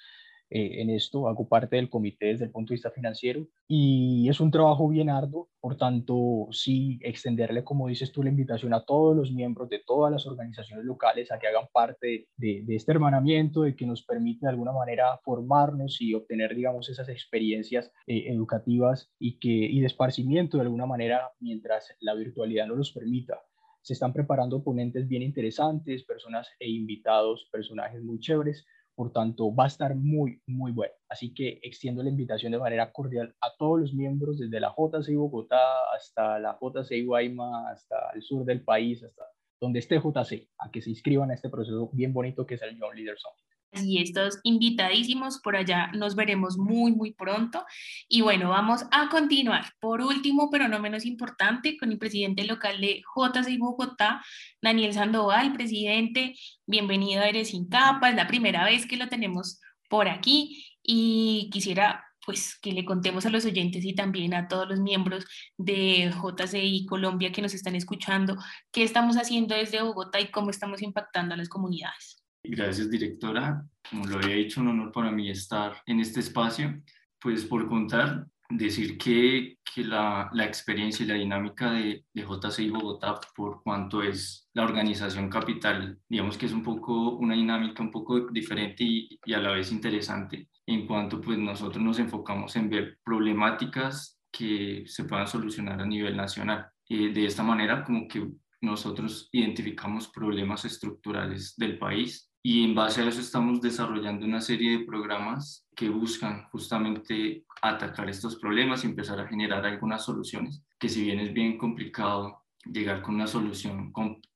eh, en esto, hago parte del comité desde el punto de vista financiero y es un trabajo bien arduo, por tanto, sí, extenderle, como dices tú, la invitación a todos los miembros de todas las organizaciones locales a que hagan parte de, este hermanamiento, de que nos permite de alguna manera formarnos y obtener, digamos, esas experiencias eh, educativas y, que, y de esparcimiento de alguna manera mientras la virtualidad no los permita. Se están preparando ponentes bien interesantes, personas e invitados, personajes muy chéveres por tanto, va a estar muy, muy bueno. Así que extiendo la invitación de manera cordial a todos los miembros, desde la JCI Bogotá hasta la JCI Guayma, hasta el sur del país, hasta donde esté JC, a que se inscriban a este proceso bien bonito que es el Young Leader Summit. Y estos invitadísimos por allá nos veremos muy, muy pronto. Y bueno, vamos a continuar. Por último, pero no menos importante, con el presidente local de JCI Bogotá, Daniel Sandoval. Presidente, bienvenido a Eres Sin Capa. Es la primera vez que lo tenemos por aquí y quisiera pues que le contemos a los oyentes y también a todos los miembros de JCI Colombia que nos están escuchando qué estamos haciendo desde Bogotá y cómo estamos impactando a las comunidades. Gracias, directora. Como lo había dicho, un honor para mí estar en este espacio. Pues por contar, decir que, que la, la, experiencia y la dinámica de, de JCI Bogotá, por cuanto es la organización capital, digamos que es un poco una dinámica un poco diferente y, y a la vez interesante, en cuanto pues nosotros nos enfocamos en ver problemáticas que se puedan solucionar a nivel nacional. Eh, de esta manera, como que nosotros identificamos problemas estructurales del país y en base a eso estamos desarrollando una serie de programas que buscan justamente atacar estos problemas y empezar a generar algunas soluciones, que si bien es bien complicado llegar con una solución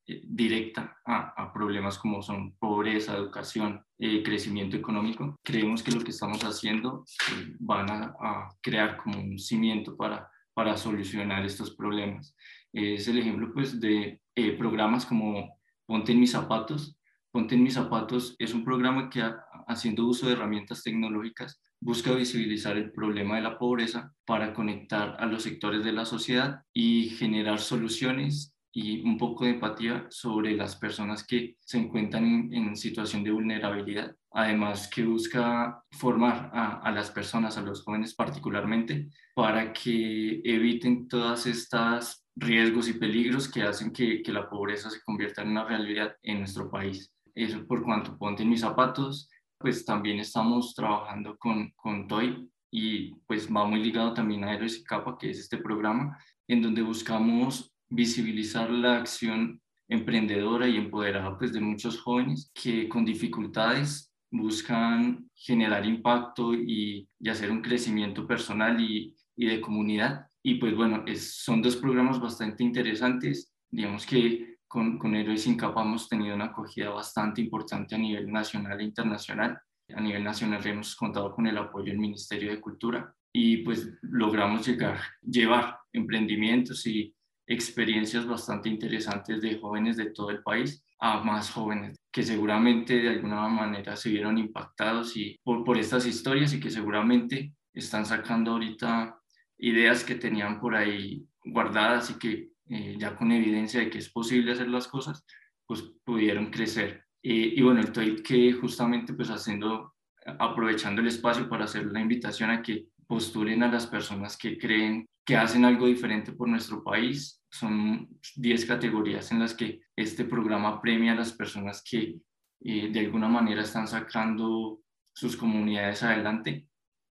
eh, directa a, problemas como son pobreza, educación, eh, crecimiento económico, creemos que lo que estamos haciendo eh, van a, crear como un cimiento para, para solucionar estos problemas. Es el ejemplo pues de programas como Ponte en mis zapatos, Ponte en mis zapatos es un programa que, haciendo uso de herramientas tecnológicas, busca visibilizar el problema de la pobreza para conectar a los sectores de la sociedad y generar soluciones y un poco de empatía sobre las personas que se encuentran en, situación de vulnerabilidad. Además que busca formar a, las personas, a los jóvenes particularmente, para que eviten todas estas riesgos y peligros que hacen que, que la pobreza se convierta en una realidad en nuestro país. Eso por cuanto ponte en mis zapatos, pues también estamos trabajando con, con TOY y pues va muy ligado también a Héroes y Capa, que es este programa, en donde buscamos visibilizar la acción emprendedora y empoderada pues, de muchos jóvenes que con dificultades buscan generar impacto y, hacer un crecimiento personal y, de comunidad. Y pues bueno, es, son dos programas bastante interesantes. Digamos que con, con Héroes Sin Capa hemos tenido una acogida bastante importante a nivel nacional e internacional. A nivel nacional hemos contado con el apoyo del Ministerio de Cultura y pues logramos llegar, llevar emprendimientos y experiencias bastante interesantes de jóvenes de todo el país a más jóvenes que seguramente de alguna manera se vieron impactados y por, por estas historias y que seguramente están sacando ahorita ideas que tenían por ahí guardadas y que eh, ya con evidencia de que es posible hacer las cosas, pues pudieron crecer. Eh, y bueno, el tweet que justamente pues haciendo, aprovechando el espacio para hacer la invitación a que postulen a las personas que creen que hacen algo diferente por nuestro país. Son 10 categorías en las que este programa premia a las personas que eh, de alguna manera están sacando sus comunidades adelante.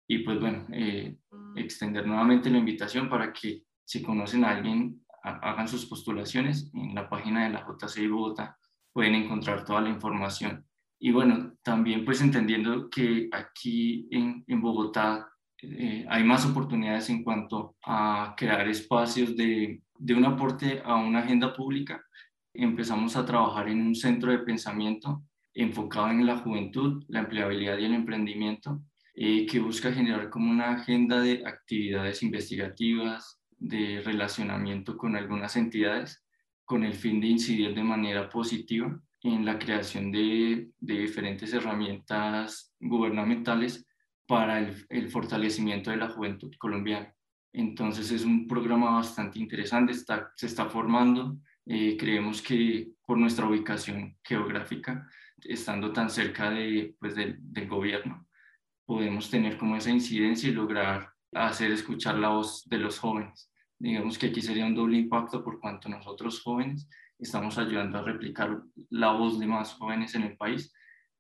Y pues bueno, eh, extender nuevamente la invitación para que si conocen a alguien, hagan sus postulaciones. En la página de la JCI Bogotá pueden encontrar toda la información. Y bueno, también pues entendiendo que aquí en, en Bogotá eh, hay más oportunidades en cuanto a crear espacios de, de, un aporte a una agenda pública. Empezamos a trabajar en un centro de pensamiento enfocado en la juventud, la empleabilidad y el emprendimiento, eh, que busca generar como una agenda de actividades investigativas, de relacionamiento con algunas entidades, con el fin de incidir de manera positiva en la creación de, diferentes herramientas gubernamentales para el, fortalecimiento de la juventud colombiana. Entonces es un programa bastante interesante, está, se está formando. Eh, creemos que por nuestra ubicación geográfica, estando tan cerca de, pues, del gobierno, podemos tener como esa incidencia y lograr hacer escuchar la voz de los jóvenes. Digamos que aquí sería un doble impacto por cuanto nosotros jóvenes estamos ayudando a replicar la voz de más jóvenes en el país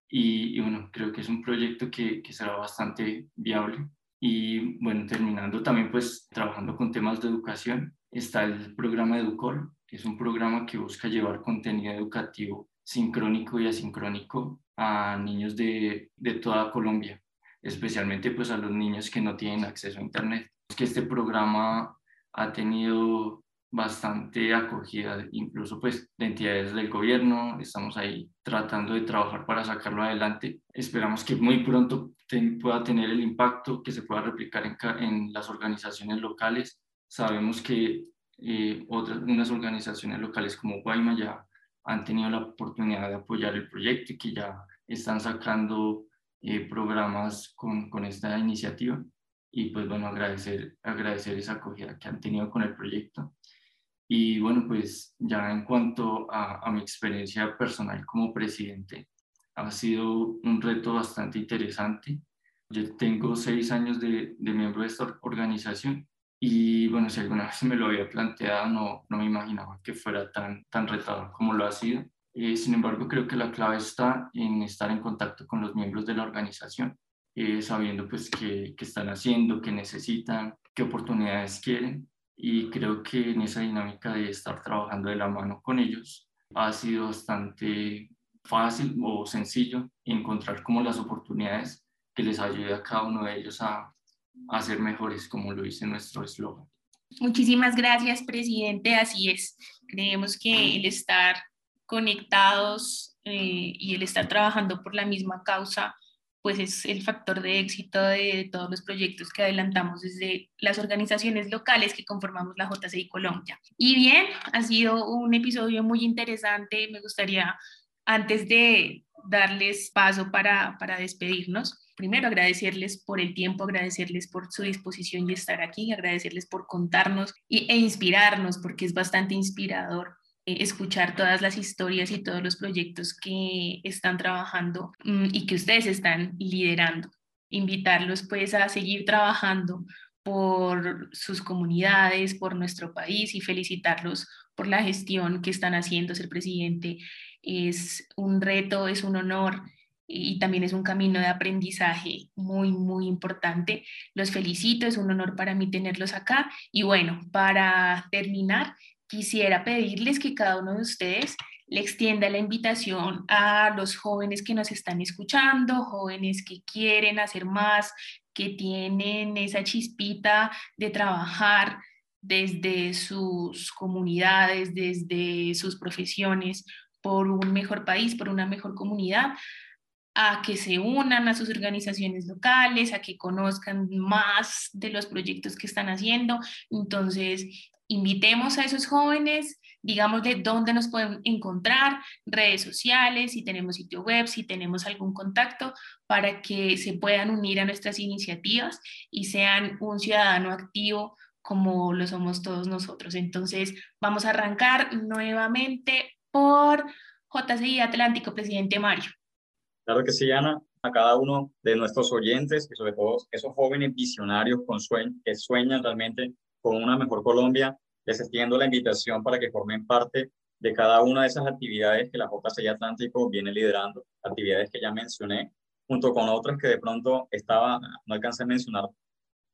y, bueno, creo que es un proyecto que, que, será bastante viable. Y bueno, terminando también pues trabajando con temas de educación, está el programa Educol, que es un programa que busca llevar contenido educativo sincrónico y asincrónico a niños de, de toda Colombia, especialmente pues a los niños que no tienen acceso a Internet. Que este programa ha tenido bastante acogida, incluso pues de entidades del gobierno. Estamos ahí tratando de trabajar para sacarlo adelante. Esperamos que muy pronto pueda tener el impacto que se pueda replicar en, en las organizaciones locales. Sabemos que eh, otras unas organizaciones locales como Guayma ya han tenido la oportunidad de apoyar el proyecto y que ya están sacando eh, programas con, con esta iniciativa y pues bueno, agradecer, agradecer esa acogida que han tenido con el proyecto. Y bueno, pues ya en cuanto a, mi experiencia personal como presidente, ha sido un reto bastante interesante. Yo tengo seis años de, de, miembro de esta organización y bueno, si alguna vez me lo había planteado, no, no me imaginaba que fuera tan, tan retador como lo ha sido. Eh, sin embargo, creo que la clave está en estar en contacto con los miembros de la organización, eh, sabiendo pues qué, qué están haciendo, qué necesitan, qué oportunidades quieren y creo que en esa dinámica de estar trabajando de la mano con ellos ha sido bastante fácil o sencillo encontrar como las oportunidades que les ayude a cada uno de ellos a, a ser mejores, como lo dice nuestro eslogan. Muchísimas gracias, presidente. Así es. Creemos que el estar conectados eh, y el estar trabajando por la misma causa pues es el factor de éxito de todos los proyectos que adelantamos desde las organizaciones locales que conformamos la JCI Colombia. Y bien, ha sido un episodio muy interesante. Me gustaría, antes de darles paso para, para despedirnos, primero agradecerles por el tiempo, agradecerles por su disposición y estar aquí, agradecerles por contarnos y, e inspirarnos, porque es bastante inspirador escuchar todas las historias y todos los proyectos que están trabajando mm, y que ustedes están liderando. Invitarlos pues a seguir trabajando por sus comunidades, por nuestro país y felicitarlos por la gestión que están haciendo. Ser presidente es un reto, es un honor y también es un camino de aprendizaje muy, muy importante. Los felicito, es un honor para mí tenerlos acá. Y bueno, para terminar, quisiera pedirles que cada uno de ustedes le extienda la invitación a los jóvenes que nos están escuchando, jóvenes que quieren hacer más, que tienen esa chispita de trabajar desde sus comunidades, desde sus profesiones, por un mejor país, por una mejor comunidad, a que se unan a sus organizaciones locales, a que conozcan más de los proyectos que están haciendo. Entonces, invitemos a esos jóvenes, digamos de dónde nos pueden encontrar, redes sociales, si tenemos sitio web, si tenemos algún contacto, para que se puedan unir a nuestras iniciativas y sean un ciudadano activo como lo somos todos nosotros. Entonces, vamos a arrancar nuevamente por JCI Atlántico, presidente Mario. Claro que sí, Ana. A cada uno de nuestros oyentes y sobre todo esos jóvenes visionarios con que sueñan realmente con una mejor Colombia, les extiendo la invitación para que formen parte de cada una de esas actividades que la JCI Atlántico viene liderando, actividades que ya mencioné, junto con otras que de pronto estaba, no alcancé a mencionar.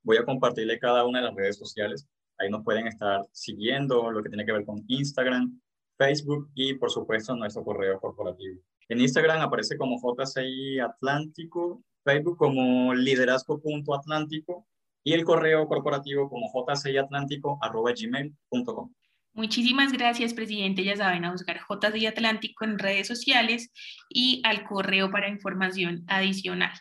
Voy a compartirle cada una de las redes sociales. Ahí nos pueden estar siguiendo lo que tiene que ver con Instagram, Facebook y por supuesto nuestro correo corporativo. En Instagram aparece como JCI Atlántico, Facebook como liderazgo.atlántico y el correo corporativo como jciatlántico.gmail.com. Muchísimas gracias, presidente. Ya saben, a buscar JCI Atlántico en redes sociales y al correo para información adicional.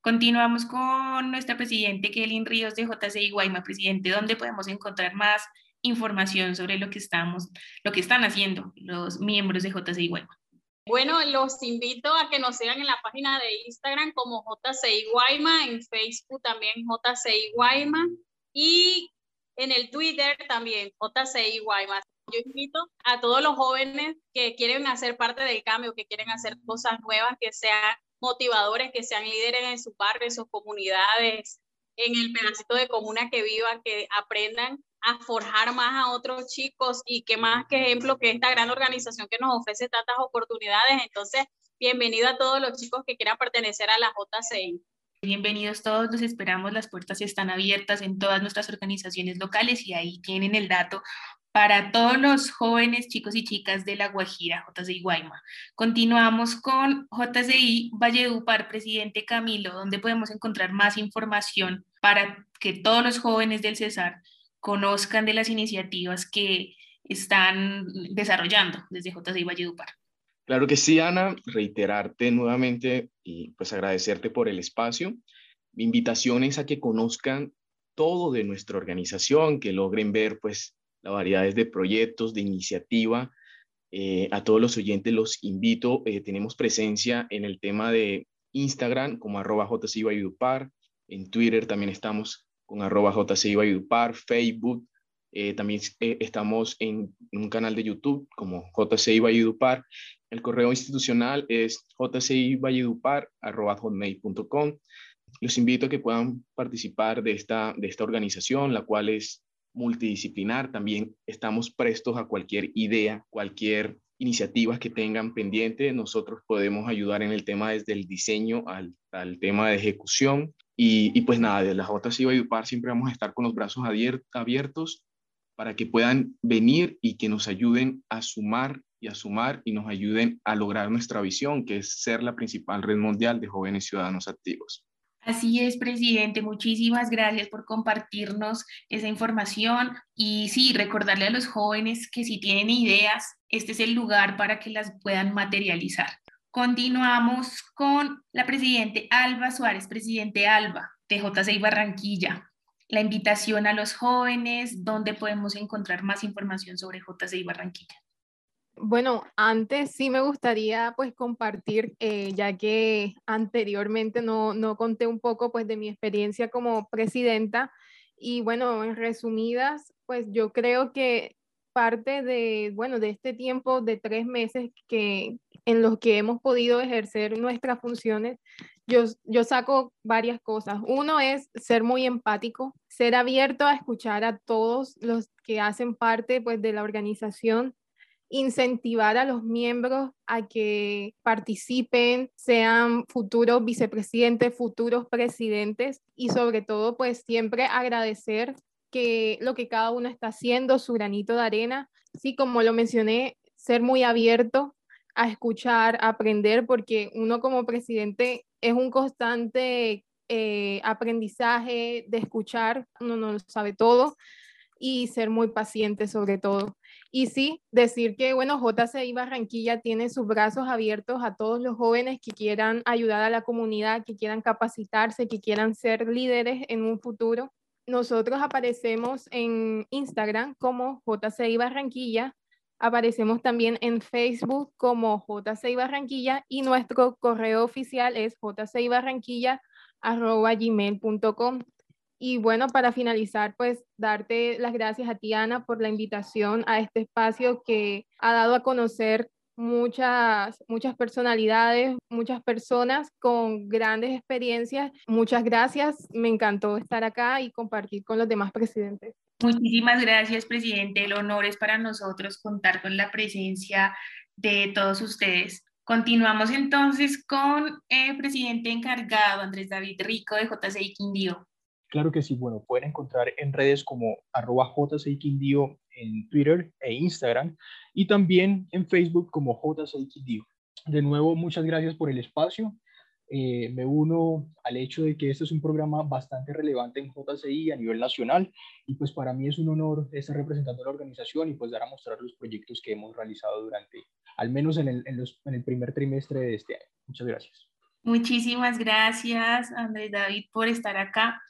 Continuamos con nuestra presidente Kelly Ríos de JCI Guayma. Presidente, ¿dónde podemos encontrar más información sobre lo que, estamos, lo que están haciendo los miembros de JCI Guayma? Bueno, los invito a que nos sigan en la página de Instagram como JCI Guayma, en Facebook también JCI Guayma y en el Twitter también JCI Guayma. Yo invito a todos los jóvenes que quieren hacer parte del cambio, que quieren hacer cosas nuevas, que sean motivadores, que sean líderes en su barrio, en sus comunidades, en el pedacito de comuna que vivan, que aprendan a forjar más a otros chicos y qué más que ejemplo que esta gran organización que nos ofrece tantas oportunidades. Entonces, bienvenido a todos los chicos que quieran pertenecer a la JCI. Bienvenidos todos, los esperamos, las puertas están abiertas en todas nuestras organizaciones locales y ahí tienen el dato para todos los jóvenes, chicos y chicas de La Guajira, JCI Guayma. Continuamos con JCI Valledupar, presidente Camilo, donde podemos encontrar más información para que todos los jóvenes del Cesar conozcan de las iniciativas que están desarrollando desde JCI Valledupar. Claro que sí, Ana, reiterarte nuevamente y pues agradecerte por el espacio. Mi invitación es a que conozcan todo de nuestra organización, que logren ver pues las variedades de proyectos, de iniciativa. Eh, a todos los oyentes los invito, eh, tenemos presencia en el tema de Instagram como arroba JCI en Twitter también estamos con arroba JCI Facebook, eh, también eh, estamos en, un canal de YouTube como JCI. El correo institucional es jcivalledupar.com. Los invito a que puedan participar de esta, de esta organización, la cual es multidisciplinar. También estamos prestos a cualquier idea, cualquier iniciativa que tengan pendiente. Nosotros podemos ayudar en el tema desde el diseño al, al tema de ejecución. Y, pues nada, desde la JCI Valledupar siempre vamos a estar con los brazos abiertos para que puedan venir y que nos ayuden a sumar y a sumar y nos ayuden a lograr nuestra visión, que es ser la principal red mundial de jóvenes ciudadanos activos. Así es, presidente. Muchísimas gracias por compartirnos esa información y sí, recordarle a los jóvenes que si tienen ideas, este es el lugar para que las puedan materializar. Continuamos con la presidente Alba Suárez, presidente Alba de JCI Barranquilla. La invitación a los jóvenes, ¿dónde podemos encontrar más información sobre JCI Barranquilla? Bueno, antes sí me gustaría pues compartir, eh, ya que anteriormente no, no conté un poco pues de mi experiencia como presidenta y bueno, en resumidas, pues yo creo que parte de, bueno, de este tiempo de tres meses que, en los que hemos podido ejercer nuestras funciones, yo, yo saco varias cosas. Uno es ser muy empático, ser abierto a escuchar a todos los que hacen parte pues, de la organización, incentivar a los miembros a que participen, sean futuros vicepresidentes, futuros presidentes y sobre todo pues siempre agradecer que lo que cada uno está haciendo, su granito de arena. Sí, como lo mencioné, ser muy abierto a escuchar, a aprender, porque uno como presidente es un constante eh, aprendizaje de escuchar, uno no lo sabe todo y ser muy paciente sobre todo. Y sí, decir que, bueno, JCI Barranquilla tiene sus brazos abiertos a todos los jóvenes que quieran ayudar a la comunidad, que quieran capacitarse, que quieran ser líderes en un futuro. Nosotros aparecemos en Instagram como JCI Barranquilla, aparecemos también en Facebook como JCI Barranquilla y nuestro correo oficial es jcibarranquilla.gmail.com. Y bueno, para finalizar, pues darte las gracias a ti, Ana, por la invitación a este espacio que ha dado a conocer muchas, muchas personalidades, muchas personas con grandes experiencias. Muchas gracias, me encantó estar acá y compartir con los demás presidentes. Muchísimas gracias, presidente. El honor es para nosotros contar con la presencia de todos ustedes. Continuamos entonces con el presidente encargado, Andrés David Rico, de JCI Quindío. Claro que sí, bueno, pueden encontrar en redes como arroba JCI Quindío en Twitter e Instagram y también en Facebook como JCI De nuevo, muchas gracias por el espacio. Eh, me uno al hecho de que este es un programa bastante relevante en JCI a nivel nacional y pues para mí es un honor estar representando a la organización y pues dar a mostrar los proyectos que hemos realizado durante, al menos en el, en los, en el primer trimestre de este año. Muchas gracias. Muchísimas gracias, Andrés David, por estar acá,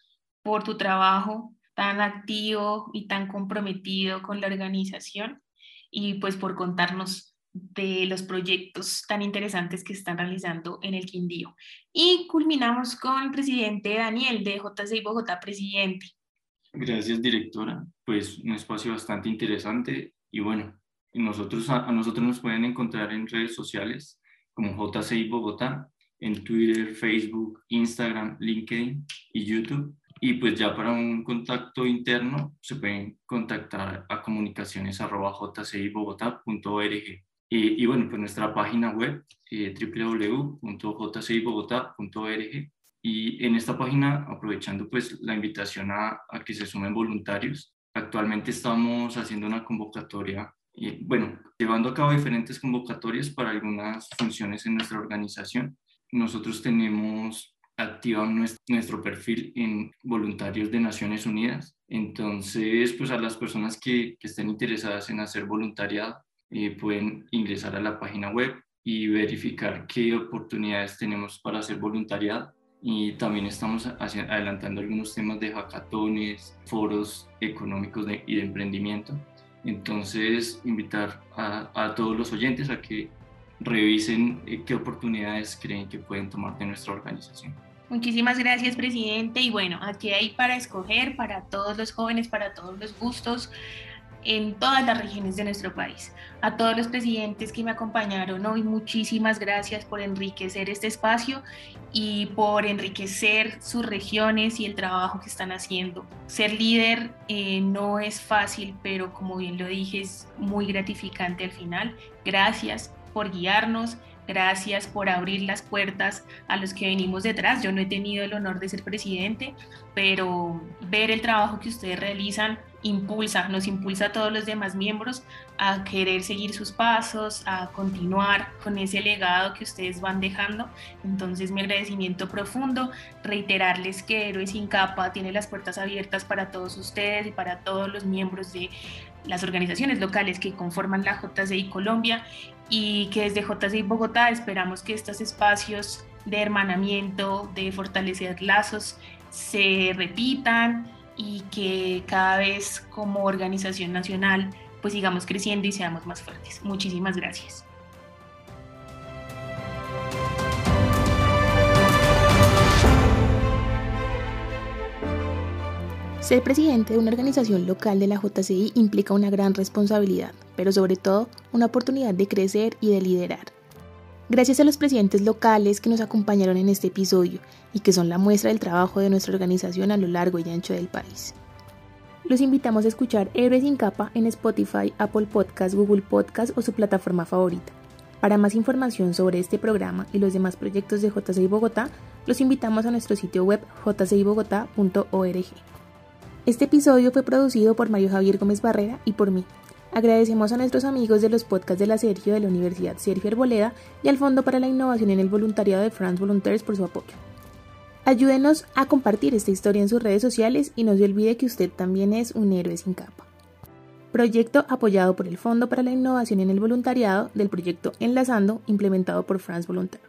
por tu trabajo tan activo y tan comprometido con la organización y pues por contarnos de los proyectos tan interesantes que están realizando en el Quindío. Y culminamos con el presidente Daniel de JCI Bogotá, presidente. Gracias, directora. Pues un espacio bastante interesante y bueno, nosotros, a, nosotros nos pueden encontrar en redes sociales como JCI Bogotá, en Twitter, Facebook, Instagram, LinkedIn y YouTube. Y pues ya para un contacto interno se pueden contactar a comunicaciones.jcibogotá.org. Y, y, bueno, pues nuestra página web eh, www.jcibogotá.org y en esta página, aprovechando pues la invitación a, a, que se sumen voluntarios, actualmente estamos haciendo una convocatoria, y, bueno, llevando a cabo diferentes convocatorias para algunas funciones en nuestra organización. Nosotros tenemos activado nuestro, perfil en voluntarios de Naciones Unidas. Entonces, pues a las personas que, que estén interesadas en hacer voluntariado, eh, pueden ingresar a la página web y verificar qué oportunidades tenemos para hacer voluntariado. Y también estamos adelantando algunos temas de hackatones, foros económicos y de emprendimiento. Entonces, invitar a, a todos los oyentes a que revisen eh, qué oportunidades creen que pueden tomar de nuestra organización. Muchísimas gracias, presidente. Y bueno, aquí hay para escoger para todos los jóvenes, para todos los gustos en todas las regiones de nuestro país. A todos los presidentes que me acompañaron hoy, muchísimas gracias por enriquecer este espacio y por enriquecer sus regiones y el trabajo que están haciendo. Ser líder eh, no es fácil, pero como bien lo dije, es muy gratificante al final. Gracias por guiarnos, Gracias por abrir las puertas a los que venimos detrás. Yo no he tenido el honor de ser presidente, pero ver el trabajo que ustedes realizan impulsa, nos impulsa a todos los demás miembros a querer seguir sus pasos, a continuar con ese legado que ustedes van dejando. Entonces mi agradecimiento profundo, reiterarles que Héroes sin capa tiene las puertas abiertas para todos ustedes y para todos los miembros de las organizaciones locales que conforman la JCI Colombia y que desde JCI Bogotá esperamos que estos espacios de hermanamiento, de fortalecer lazos, se repitan y que cada vez como organización nacional pues sigamos creciendo y seamos más fuertes. Muchísimas gracias. Ser presidente de una organización local de la JCI implica una gran responsabilidad, pero sobre todo una oportunidad de crecer y de liderar. Gracias a los presidentes locales que nos acompañaron en este episodio y que son la muestra del trabajo de nuestra organización a lo largo y ancho del país. Los invitamos a escuchar Héroes sin capa en Spotify, Apple Podcast, Google Podcast o su plataforma favorita. Para más información sobre este programa y los demás proyectos de JCI Bogotá, los invitamos a nuestro sitio web jcibogotá.org. Este episodio fue producido por Mario Javier Gómez Barrera y por mí. Agradecemos a nuestros amigos de los podcasts de la Sergio de la Universidad Sergio Arboleda y al Fondo para la Innovación en el Voluntariado de France Volunteers por su apoyo. Ayúdenos a compartir esta historia en sus redes sociales y no se olvide que usted también es un héroe sin capa. Proyecto apoyado por el Fondo para la Innovación en el Voluntariado del proyecto Enlazando implementado por France Volunteers.